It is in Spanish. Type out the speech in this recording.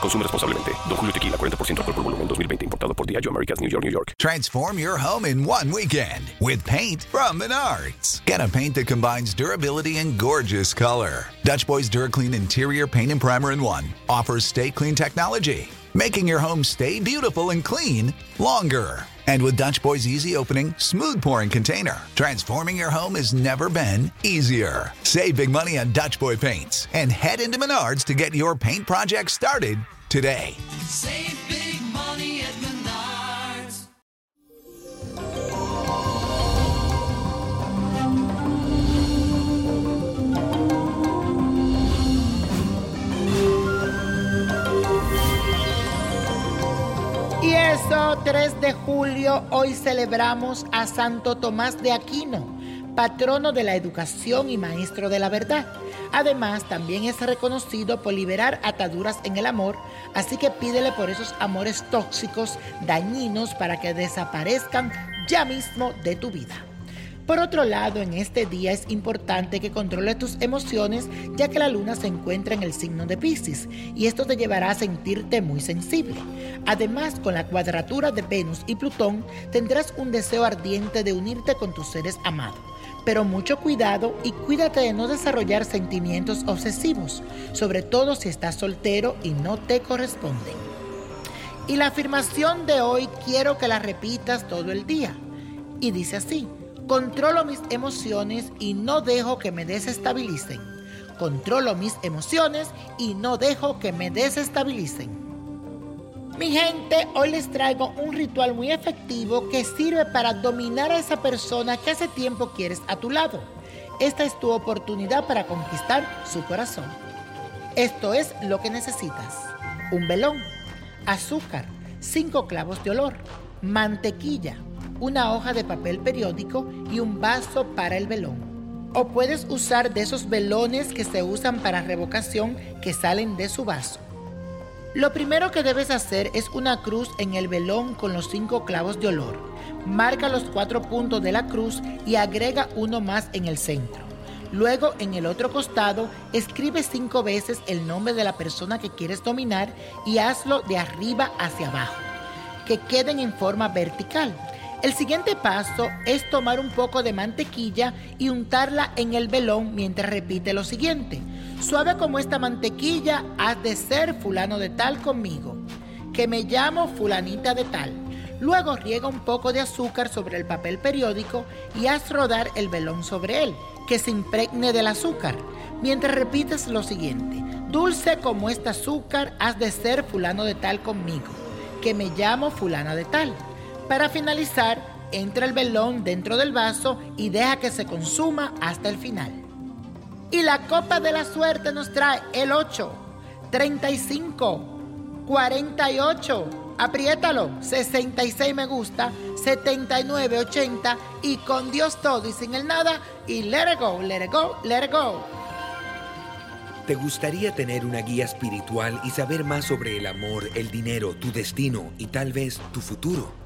Consume responsablemente. Don Julio Tequila, 40% alcohol por volumen, 2020. Importado por Diageo Americas, New York, New York. Transform your home in one weekend with paint from Menards. Get a paint that combines durability and gorgeous color. Dutch Boys DuraClean Interior Paint and Primer in One offers stay clean technology, making your home stay beautiful and clean longer. And with Dutch Boy's easy opening, smooth pouring container, transforming your home has never been easier. Save big money on Dutch Boy paints and head into Menards to get your paint project started today. Save Y eso, 3 de julio, hoy celebramos a Santo Tomás de Aquino, patrono de la educación y maestro de la verdad. Además, también es reconocido por liberar ataduras en el amor, así que pídele por esos amores tóxicos, dañinos, para que desaparezcan ya mismo de tu vida. Por otro lado, en este día es importante que controles tus emociones, ya que la luna se encuentra en el signo de Pisces y esto te llevará a sentirte muy sensible. Además, con la cuadratura de Venus y Plutón, tendrás un deseo ardiente de unirte con tus seres amados. Pero mucho cuidado y cuídate de no desarrollar sentimientos obsesivos, sobre todo si estás soltero y no te corresponden. Y la afirmación de hoy quiero que la repitas todo el día. Y dice así, controlo mis emociones y no dejo que me desestabilicen. Controlo mis emociones y no dejo que me desestabilicen. Mi gente, hoy les traigo un ritual muy efectivo que sirve para dominar a esa persona que hace tiempo quieres a tu lado. Esta es tu oportunidad para conquistar su corazón. Esto es lo que necesitas. Un velón, azúcar, cinco clavos de olor, mantequilla, una hoja de papel periódico y un vaso para el velón. O puedes usar de esos velones que se usan para revocación que salen de su vaso. Lo primero que debes hacer es una cruz en el velón con los cinco clavos de olor. Marca los cuatro puntos de la cruz y agrega uno más en el centro. Luego, en el otro costado, escribe cinco veces el nombre de la persona que quieres dominar y hazlo de arriba hacia abajo, que queden en forma vertical. El siguiente paso es tomar un poco de mantequilla y untarla en el velón mientras repite lo siguiente. Suave como esta mantequilla, has de ser fulano de tal conmigo, que me llamo fulanita de tal. Luego riega un poco de azúcar sobre el papel periódico y haz rodar el velón sobre él, que se impregne del azúcar, mientras repites lo siguiente. Dulce como este azúcar, has de ser fulano de tal conmigo, que me llamo fulana de tal. Para finalizar, entra el velón dentro del vaso y deja que se consuma hasta el final. Y la copa de la suerte nos trae el 8, 35, 48, apriétalo, 66 me gusta, 79, 80 y con Dios todo y sin el nada y let it go, let it go, let it go. ¿Te gustaría tener una guía espiritual y saber más sobre el amor, el dinero, tu destino y tal vez tu futuro?